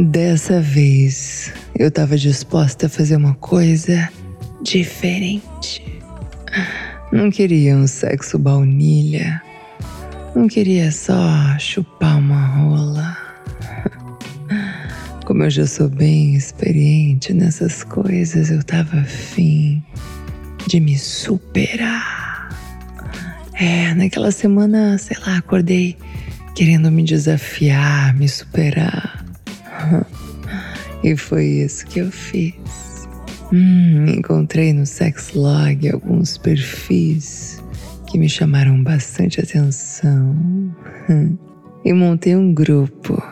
Dessa vez eu estava disposta a fazer uma coisa diferente. Não queria um sexo baunilha. Não queria só chupar uma rola. Como eu já sou bem experiente nessas coisas, eu tava afim de me superar. É, naquela semana, sei lá, acordei querendo me desafiar, me superar. E foi isso que eu fiz. Hum, encontrei no Sexlog alguns perfis que me chamaram bastante atenção. E montei um grupo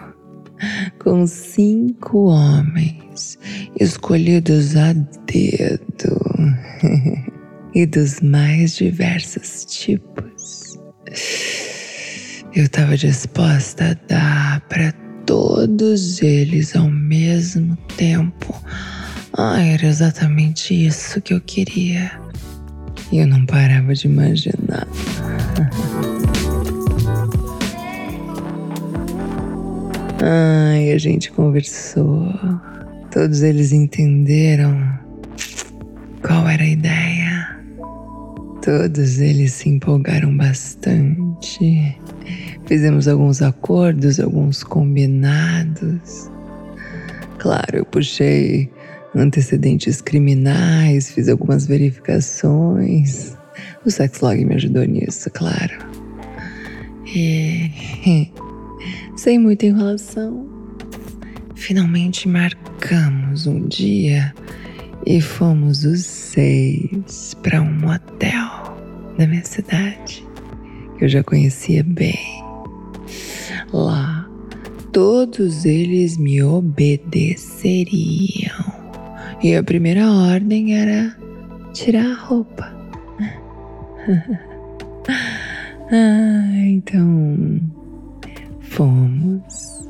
com cinco homens escolhidos a dedo e dos mais diversos tipos. Eu estava disposta a dar para todos eles ao mesmo tempo. Ah, era exatamente isso que eu queria. E eu não parava de imaginar. Ai, a gente conversou. Todos eles entenderam qual era a ideia. Todos eles se empolgaram bastante. Fizemos alguns acordos, alguns combinados. Claro, eu puxei antecedentes criminais, fiz algumas verificações. O Sexlog me ajudou nisso, claro. E sem muita enrolação, finalmente marcamos um dia e fomos os seis para um motel da minha cidade que eu já conhecia bem. Lá, todos eles me obedeceriam. E a primeira ordem era tirar a roupa. ah, então fomos.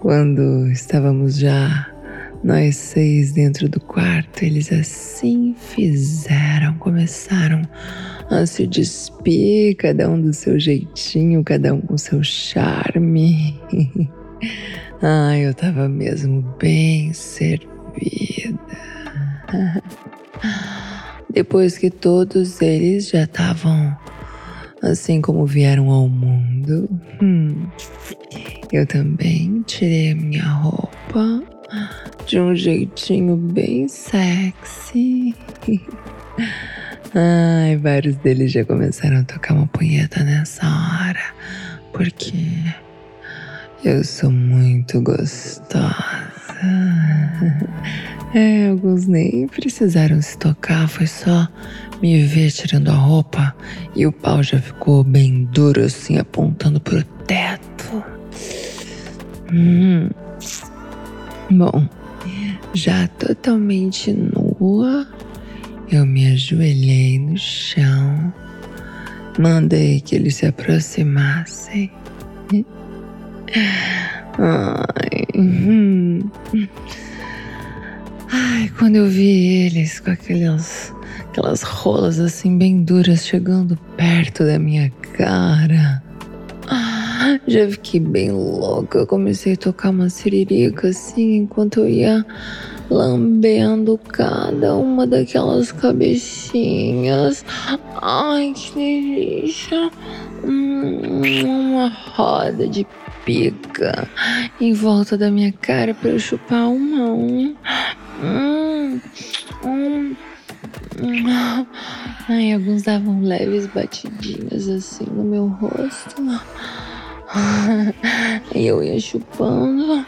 Quando estávamos já nós seis dentro do quarto, eles assim fizeram, começaram a se despir, cada um do seu jeitinho, cada um com seu charme. Ai, eu tava mesmo bem servida. Depois que todos eles já estavam assim como vieram ao mundo, hum, eu também tirei a minha roupa de um jeitinho bem sexy. Ai, vários deles já começaram a tocar uma punheta nessa hora, porque eu sou muito gostosa. É, alguns nem precisaram se tocar, foi só me ver tirando a roupa e o pau já ficou bem duro assim, apontando pro teto. Hum. Bom, já totalmente nua, eu me ajoelhei no chão, mandei que eles se aproximassem. Ai, hum. Ai, quando eu vi eles com aquelas, aquelas rolas assim bem duras chegando perto da minha cara. Já fiquei bem louca. Eu comecei a tocar uma siririca assim enquanto eu ia lambendo cada uma daquelas cabecinhas. Ai, que delícia! Hum, uma roda de pica em volta da minha cara para eu chupar uma a uma. Hum, hum. Ai, alguns davam leves batidinhas assim no meu rosto. Eu ia chupando,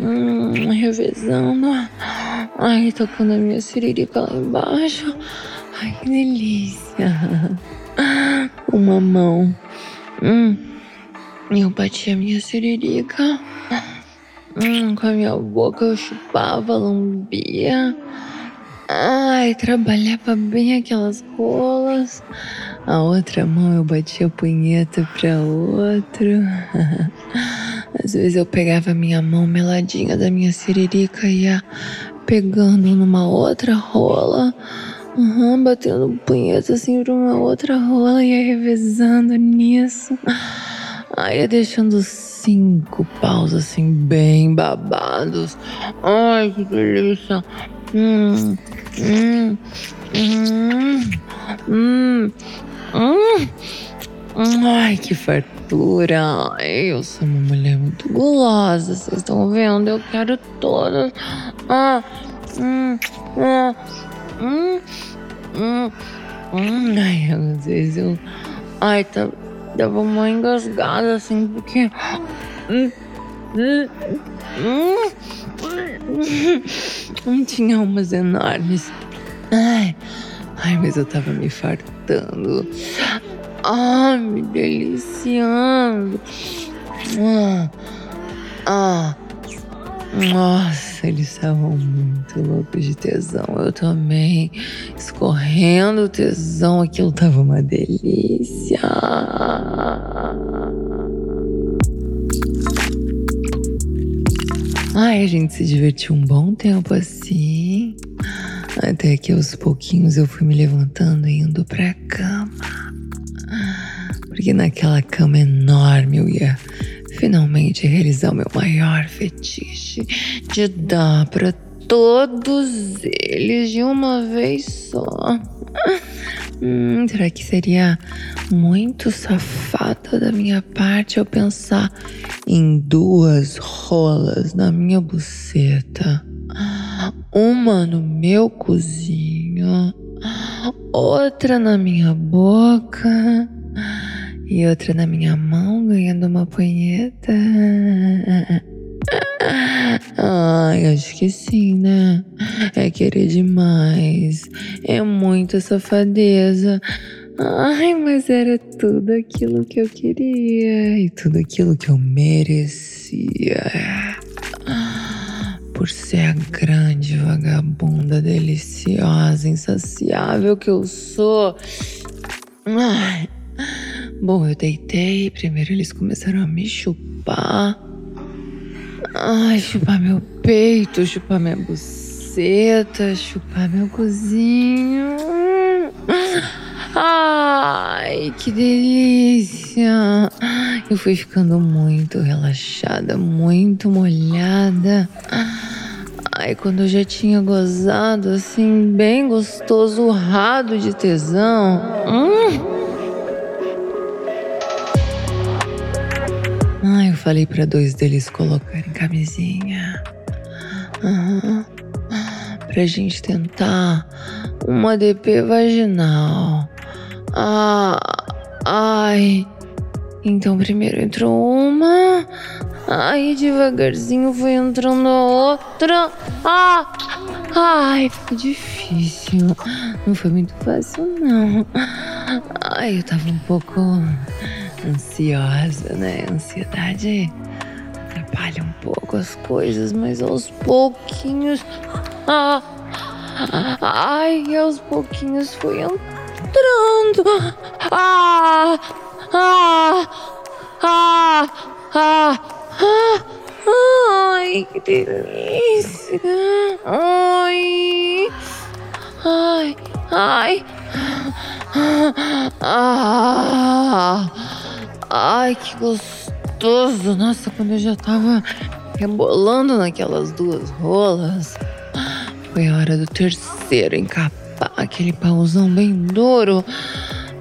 hum, revezando, ai, tocando a minha siririca lá embaixo. Ai, que delícia. Uma mão. Hum, eu bati a minha siririca. Hum, com a minha boca eu chupava, lambia. Ai, trabalhava bem aquelas rolas. A outra mão eu batia a punheta pra outro. Às vezes eu pegava a minha mão meladinha da minha siririca e ia pegando numa outra rola. Uhum, batendo punheta assim pra uma outra rola e ia revezando nisso. Aí ia deixando cinco paus assim bem babados. Ai, que delícia. Hum, hum, hum, hum, hum. Ai, que fartura. Eu sou uma mulher muito gulosa. Vocês estão vendo? Eu quero todas. Ah, hum, ah, hum, hum, hum. Ai, às vezes eu. Ai, tá, dava uma engasgada assim, porque. Hum, hum, hum, hum, tinha umas enormes. Ai, ai, mas eu tava me fartando. Ai, me deliciando. Ah, ah, nossa, eles estavam muito loucos de tesão. Eu também, escorrendo tesão, aquilo tava uma delícia. Ai, a gente se divertiu um bom tempo assim. Até que aos pouquinhos eu fui me levantando e indo pra cama porque naquela cama enorme eu ia finalmente realizar o meu maior fetiche de dar para todos eles de uma vez só. Hum, será que seria muito safada da minha parte eu pensar em duas rolas na minha buceta? Uma no meu cozinho, outra na minha boca e outra na minha mão, ganhando uma punheta. Ai, acho que sim, né? É querer demais. É muita safadeza. Ai, mas era tudo aquilo que eu queria e tudo aquilo que eu merecia. Por ser a grande vagabunda deliciosa, insaciável que eu sou. Ai. Bom, eu deitei. Primeiro eles começaram a me chupar. Ai, chupar meu peito, chupar minha buceta, chupar meu cozinho. Ai, que delícia! Eu fui ficando muito relaxada, muito molhada. Ai, quando eu já tinha gozado, assim, bem gostoso, urrado de tesão. Hum. Ah, eu falei para dois deles colocarem camisinha. Uhum. Pra gente tentar uma DP vaginal. Ah, ai. Então primeiro entrou uma, aí devagarzinho foi entrando a outra. Ah, ai, ficou difícil. Não foi muito fácil não. Ai, eu tava um pouco ansiosa, né? Ansiedade atrapalha um pouco as coisas, mas aos pouquinhos. Ah, ai, aos pouquinhos fui entrando. Ah, ah, ah, ah, ah. Ai, que delícia! Ai, ai, ai. Ah, Ai, que gostoso! Nossa, quando eu já tava rebolando naquelas duas rolas, foi a hora do terceiro encapar aquele pauzão bem duro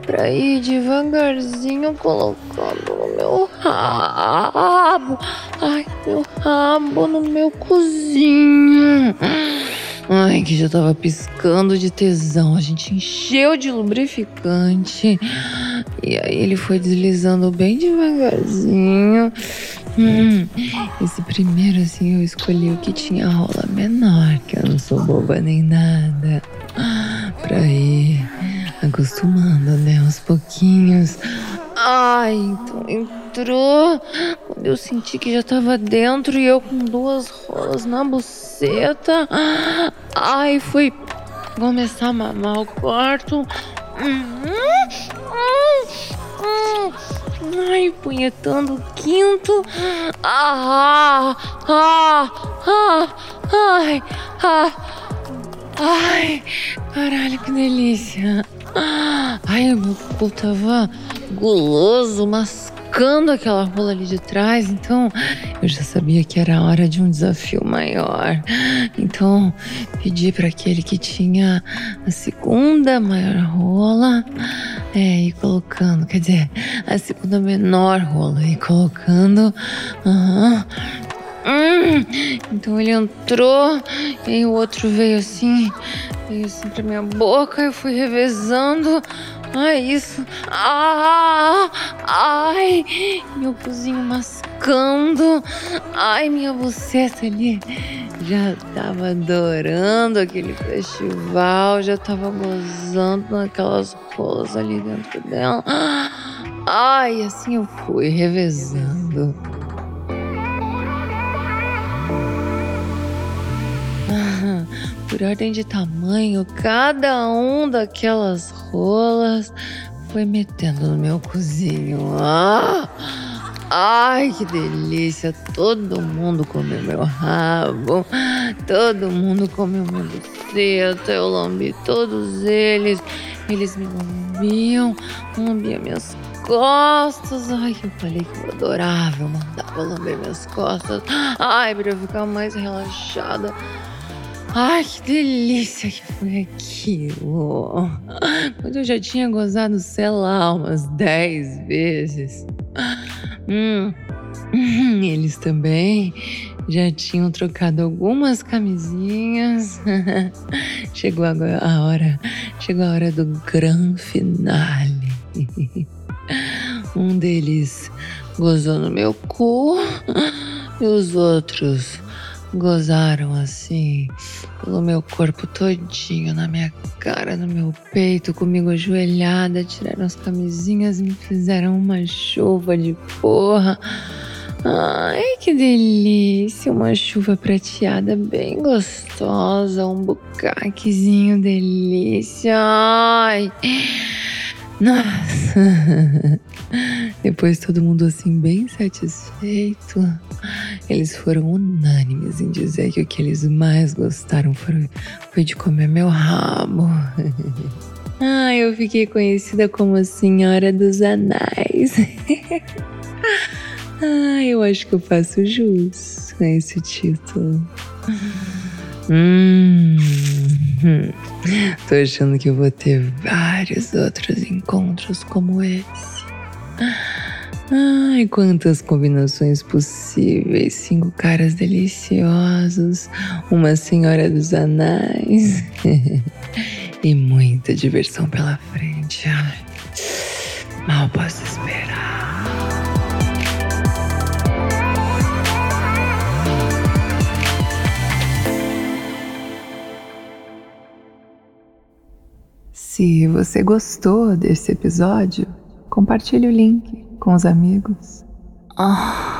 pra ir devagarzinho colocando no meu rabo. Ai, meu rabo no meu cozinho. Ai, que já tava piscando de tesão. A gente encheu de lubrificante. E aí ele foi deslizando bem devagarzinho. Hum, esse primeiro, assim, eu escolhi o que tinha rola menor, que eu não sou boba nem nada. Pra ir acostumando, né? Aos pouquinhos. Ai, então entrou. eu senti que já tava dentro e eu com duas rolas na buceta. Ai, foi começar a mamar o quarto. Ai, punhetando o quinto. Ah, ah, ah, ai, ah, ai, caralho, que delícia. Ai, o meu tava guloso, mascando aquela rola ali de trás, então eu já sabia que era hora de um desafio maior. Então pedi para aquele que tinha a segunda maior rola é, ir colocando, quer dizer, a segunda menor rola e colocando. Uhum, Hum, então ele entrou e o outro veio assim, veio assim pra minha boca, eu fui revezando. Ai, isso. Ah, ai, meu cozinho mascando. Ai, minha buceta ali. Já tava adorando aquele festival, já tava gozando naquelas rolas ali dentro dela. Ai, assim eu fui revezando. Por ordem de tamanho, cada um daquelas rolas foi metendo no meu cozinho. Ah! Ai, que delícia! Todo mundo comeu meu rabo, todo mundo comeu minha buceta, eu lambi todos eles. Eles me lambiam, lambiam minhas costas. Ai, eu falei que eu adorava, eu mandava lamber minhas costas. Ai, pra eu ficar mais relaxada. Ai, que delícia que foi aquilo. Quando eu já tinha gozado, sei lá, umas dez vezes. Hum. Eles também já tinham trocado algumas camisinhas. chegou agora a hora, chegou a hora do grande finale. Um deles gozou no meu cu e os outros gozaram assim pelo meu corpo todinho, na minha cara, no meu peito, comigo ajoelhada, tiraram as camisinhas me fizeram uma chuva de porra. Ai, que delícia! Uma chuva prateada bem gostosa, um bucaquezinho delícia. Ai! Nossa! Depois todo mundo assim bem satisfeito. Eles foram unânimes em dizer que o que eles mais gostaram foi, foi de comer meu rabo. ah, eu fiquei conhecida como a Senhora dos Anais. ah, eu acho que eu faço jus a esse título. Hum. Tô achando que eu vou ter vários outros encontros como esse. Ai, quantas combinações possíveis! Cinco caras deliciosos, uma senhora dos anais e muita diversão pela frente. Ai, mal posso esperar. Se você gostou desse episódio, compartilhe o link com os amigos. Oh.